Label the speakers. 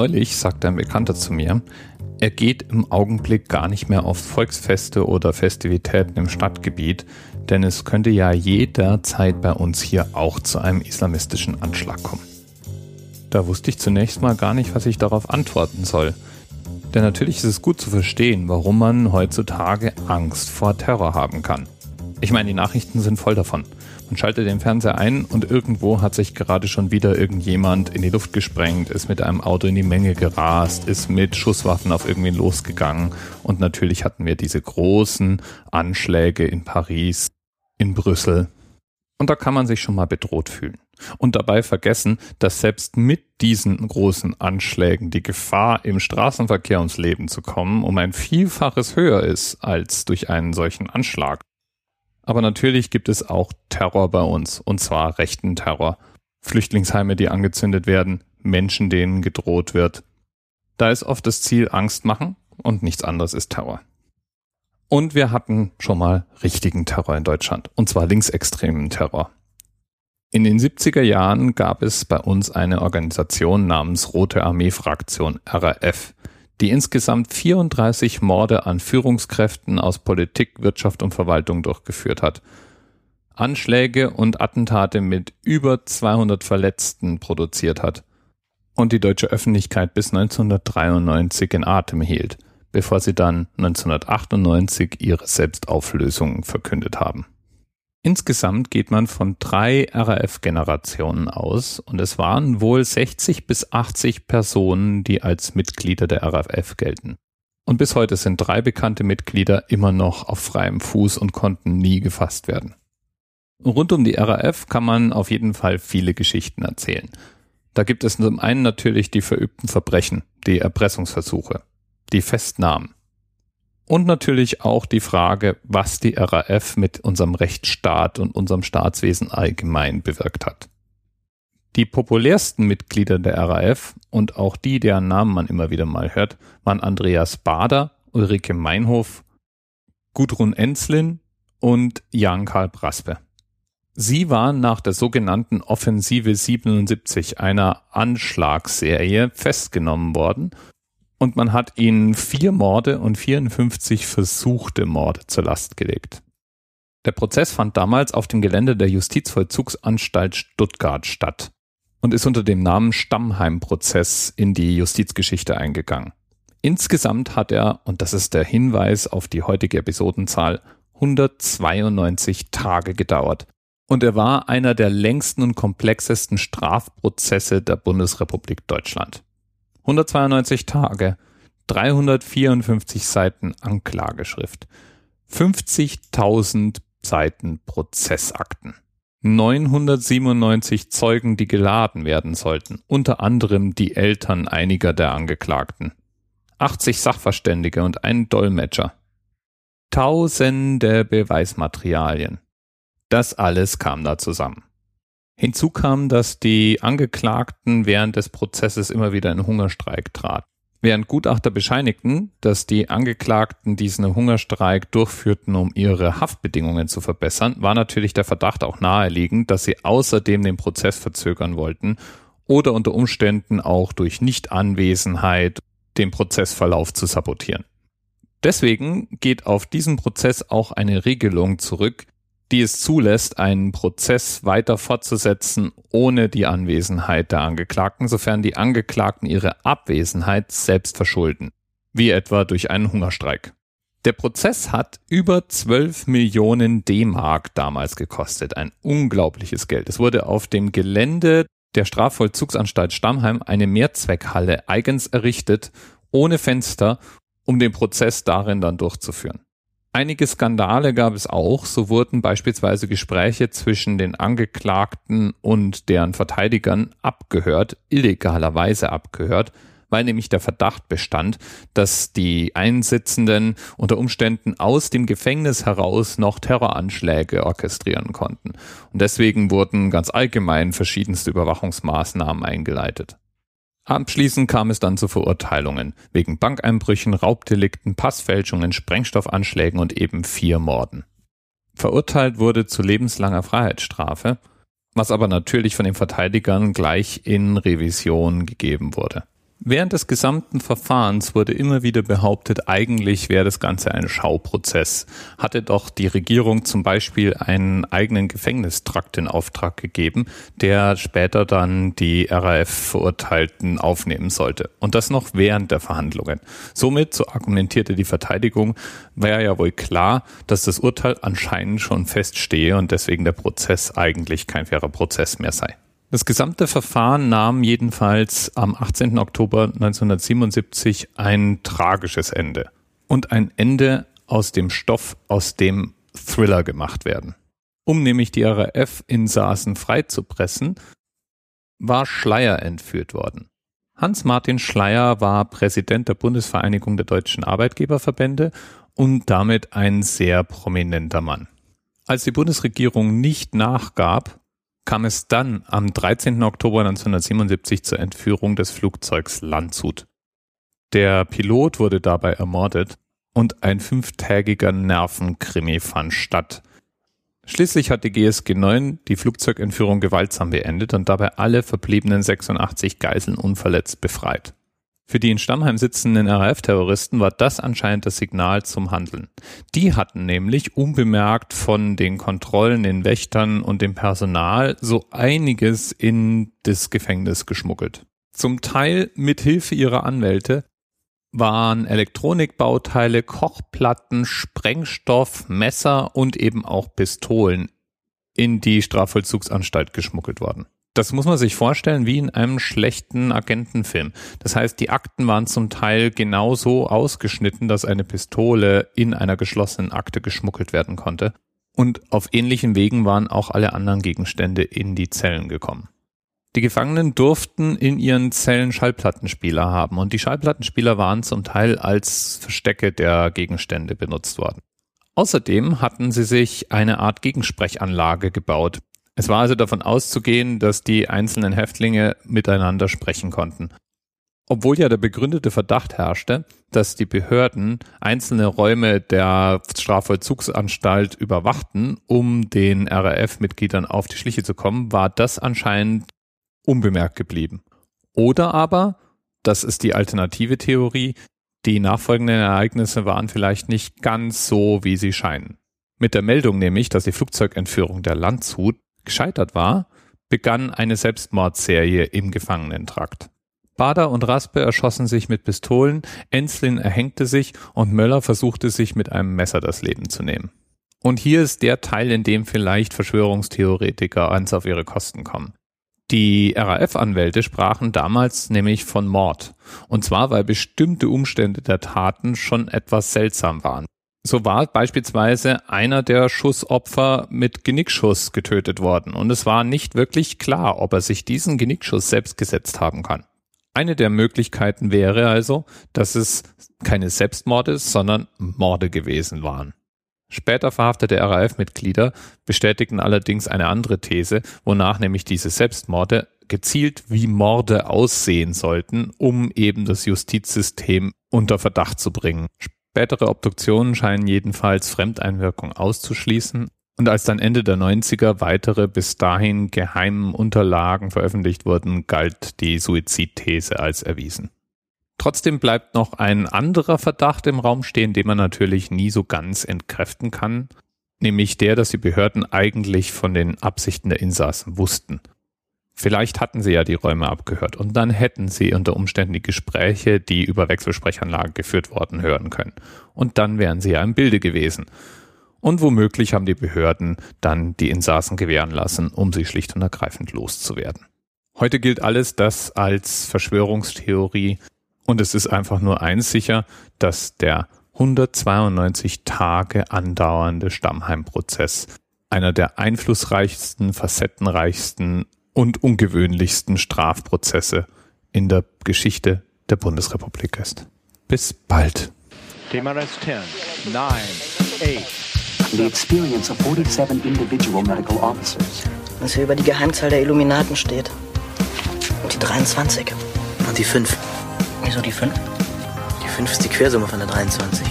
Speaker 1: Neulich sagte ein Bekannter zu mir, er geht im Augenblick gar nicht mehr auf Volksfeste oder Festivitäten im Stadtgebiet, denn es könnte ja jederzeit bei uns hier auch zu einem islamistischen Anschlag kommen. Da wusste ich zunächst mal gar nicht, was ich darauf antworten soll. Denn natürlich ist es gut zu verstehen, warum man heutzutage Angst vor Terror haben kann. Ich meine, die Nachrichten sind voll davon. Man schaltet den Fernseher ein und irgendwo hat sich gerade schon wieder irgendjemand in die Luft gesprengt, ist mit einem Auto in die Menge gerast, ist mit Schusswaffen auf irgendwen losgegangen und natürlich hatten wir diese großen Anschläge in Paris, in Brüssel. Und da kann man sich schon mal bedroht fühlen. Und dabei vergessen, dass selbst mit diesen großen Anschlägen die Gefahr, im Straßenverkehr ums Leben zu kommen, um ein Vielfaches höher ist als durch einen solchen Anschlag. Aber natürlich gibt es auch Terror bei uns, und zwar rechten Terror. Flüchtlingsheime, die angezündet werden, Menschen, denen gedroht wird. Da ist oft das Ziel Angst machen und nichts anderes ist Terror. Und wir hatten schon mal richtigen Terror in Deutschland, und zwar linksextremen Terror. In den 70er Jahren gab es bei uns eine Organisation namens Rote Armee Fraktion RAF die insgesamt 34 Morde an Führungskräften aus Politik, Wirtschaft und Verwaltung durchgeführt hat. Anschläge und Attentate mit über 200 Verletzten produziert hat und die deutsche Öffentlichkeit bis 1993 in Atem hielt, bevor sie dann 1998 ihre Selbstauflösung verkündet haben. Insgesamt geht man von drei RAF-Generationen aus und es waren wohl 60 bis 80 Personen, die als Mitglieder der RAF gelten. Und bis heute sind drei bekannte Mitglieder immer noch auf freiem Fuß und konnten nie gefasst werden. Rund um die RAF kann man auf jeden Fall viele Geschichten erzählen. Da gibt es zum einen natürlich die verübten Verbrechen, die Erpressungsversuche, die Festnahmen, und natürlich auch die Frage, was die RAF mit unserem Rechtsstaat und unserem Staatswesen allgemein bewirkt hat. Die populärsten Mitglieder der RAF und auch die, deren Namen man immer wieder mal hört, waren Andreas Bader, Ulrike Meinhof, Gudrun Enzlin und Jan-Karl Braspe. Sie waren nach der sogenannten Offensive 77 einer Anschlagsserie festgenommen worden und man hat ihnen vier Morde und 54 versuchte Morde zur Last gelegt. Der Prozess fand damals auf dem Gelände der Justizvollzugsanstalt Stuttgart statt und ist unter dem Namen Stammheim-Prozess in die Justizgeschichte eingegangen. Insgesamt hat er, und das ist der Hinweis auf die heutige Episodenzahl, 192 Tage gedauert. Und er war einer der längsten und komplexesten Strafprozesse der Bundesrepublik Deutschland. 192 Tage, 354 Seiten Anklageschrift, 50.000 Seiten Prozessakten, 997 Zeugen, die geladen werden sollten, unter anderem die Eltern einiger der Angeklagten, 80 Sachverständige und ein Dolmetscher, Tausende Beweismaterialien. Das alles kam da zusammen. Hinzu kam, dass die Angeklagten während des Prozesses immer wieder in Hungerstreik traten. Während Gutachter bescheinigten, dass die Angeklagten diesen Hungerstreik durchführten, um ihre Haftbedingungen zu verbessern, war natürlich der Verdacht auch naheliegend, dass sie außerdem den Prozess verzögern wollten oder unter Umständen auch durch Nichtanwesenheit den Prozessverlauf zu sabotieren. Deswegen geht auf diesen Prozess auch eine Regelung zurück, die es zulässt, einen Prozess weiter fortzusetzen ohne die Anwesenheit der Angeklagten, sofern die Angeklagten ihre Abwesenheit selbst verschulden, wie etwa durch einen Hungerstreik. Der Prozess hat über 12 Millionen D-Mark damals gekostet, ein unglaubliches Geld. Es wurde auf dem Gelände der Strafvollzugsanstalt Stammheim eine Mehrzweckhalle eigens errichtet, ohne Fenster, um den Prozess darin dann durchzuführen. Einige Skandale gab es auch. So wurden beispielsweise Gespräche zwischen den Angeklagten und deren Verteidigern abgehört, illegalerweise abgehört, weil nämlich der Verdacht bestand, dass die Einsitzenden unter Umständen aus dem Gefängnis heraus noch Terroranschläge orchestrieren konnten. Und deswegen wurden ganz allgemein verschiedenste Überwachungsmaßnahmen eingeleitet. Abschließend kam es dann zu Verurteilungen wegen Bankeinbrüchen, Raubdelikten, Passfälschungen, Sprengstoffanschlägen und eben vier Morden. Verurteilt wurde zu lebenslanger Freiheitsstrafe, was aber natürlich von den Verteidigern gleich in Revision gegeben wurde. Während des gesamten Verfahrens wurde immer wieder behauptet, eigentlich wäre das Ganze ein Schauprozess. Hatte doch die Regierung zum Beispiel einen eigenen Gefängnistrakt in Auftrag gegeben, der später dann die RAF-Verurteilten aufnehmen sollte. Und das noch während der Verhandlungen. Somit, so argumentierte die Verteidigung, wäre ja wohl klar, dass das Urteil anscheinend schon feststehe und deswegen der Prozess eigentlich kein fairer Prozess mehr sei. Das gesamte Verfahren nahm jedenfalls am 18. Oktober 1977 ein tragisches Ende und ein Ende aus dem Stoff, aus dem Thriller gemacht werden. Um nämlich die RAF-Insassen freizupressen, war Schleier entführt worden. Hans-Martin Schleier war Präsident der Bundesvereinigung der deutschen Arbeitgeberverbände und damit ein sehr prominenter Mann. Als die Bundesregierung nicht nachgab, kam es dann am 13. Oktober 1977 zur Entführung des Flugzeugs Landshut. Der Pilot wurde dabei ermordet und ein fünftägiger Nervenkrimi fand statt. Schließlich hat die GSG 9 die Flugzeugentführung gewaltsam beendet und dabei alle verbliebenen 86 Geiseln unverletzt befreit. Für die in Stammheim sitzenden RAF-Terroristen war das anscheinend das Signal zum Handeln. Die hatten nämlich unbemerkt von den Kontrollen, den Wächtern und dem Personal so einiges in das Gefängnis geschmuggelt. Zum Teil mit Hilfe ihrer Anwälte waren Elektronikbauteile, Kochplatten, Sprengstoff, Messer und eben auch Pistolen in die Strafvollzugsanstalt geschmuggelt worden. Das muss man sich vorstellen wie in einem schlechten Agentenfilm. Das heißt, die Akten waren zum Teil genauso ausgeschnitten, dass eine Pistole in einer geschlossenen Akte geschmuggelt werden konnte. Und auf ähnlichen Wegen waren auch alle anderen Gegenstände in die Zellen gekommen. Die Gefangenen durften in ihren Zellen Schallplattenspieler haben und die Schallplattenspieler waren zum Teil als Verstecke der Gegenstände benutzt worden. Außerdem hatten sie sich eine Art Gegensprechanlage gebaut, es war also davon auszugehen, dass die einzelnen Häftlinge miteinander sprechen konnten. Obwohl ja der begründete Verdacht herrschte, dass die Behörden einzelne Räume der Strafvollzugsanstalt überwachten, um den RAF-Mitgliedern auf die Schliche zu kommen, war das anscheinend unbemerkt geblieben. Oder aber, das ist die alternative Theorie, die nachfolgenden Ereignisse waren vielleicht nicht ganz so, wie sie scheinen. Mit der Meldung nämlich, dass die Flugzeugentführung der Landshut gescheitert war, begann eine Selbstmordserie im Gefangenentrakt. Bader und Raspe erschossen sich mit Pistolen, Enslin erhängte sich und Möller versuchte sich mit einem Messer das Leben zu nehmen. Und hier ist der Teil, in dem vielleicht Verschwörungstheoretiker ans auf ihre Kosten kommen. Die RAF-Anwälte sprachen damals nämlich von Mord. Und zwar, weil bestimmte Umstände der Taten schon etwas seltsam waren. So war beispielsweise einer der Schussopfer mit Genickschuss getötet worden und es war nicht wirklich klar, ob er sich diesen Genickschuss selbst gesetzt haben kann. Eine der Möglichkeiten wäre also, dass es keine Selbstmorde, sondern Morde gewesen waren. Später verhaftete RAF-Mitglieder bestätigten allerdings eine andere These, wonach nämlich diese Selbstmorde gezielt wie Morde aussehen sollten, um eben das Justizsystem unter Verdacht zu bringen. Spätere Obduktionen scheinen jedenfalls Fremdeinwirkung auszuschließen und als dann Ende der 90er weitere bis dahin geheimen Unterlagen veröffentlicht wurden, galt die Suizidthese als erwiesen. Trotzdem bleibt noch ein anderer Verdacht im Raum stehen, den man natürlich nie so ganz entkräften kann, nämlich der, dass die Behörden eigentlich von den Absichten der Insassen wussten. Vielleicht hatten sie ja die Räume abgehört und dann hätten sie unter Umständen die Gespräche, die über Wechselsprechanlagen geführt worden, hören können. Und dann wären sie ja im Bilde gewesen. Und womöglich haben die Behörden dann die Insassen gewähren lassen, um sie schlicht und ergreifend loszuwerden. Heute gilt alles das als Verschwörungstheorie und es ist einfach nur eins sicher, dass der 192 Tage andauernde Stammheimprozess einer der einflussreichsten, facettenreichsten und ungewöhnlichsten Strafprozesse in der Geschichte der Bundesrepublik ist. Bis bald. TMRS 10, 9,
Speaker 2: 8. The experience of 47 individual medical officers.
Speaker 3: Was hier über die Geheimzahl der Illuminaten steht. Und die 23.
Speaker 4: Und die 5.
Speaker 3: Wieso die 5?
Speaker 4: Die 5 ist die Quersumme von der 23.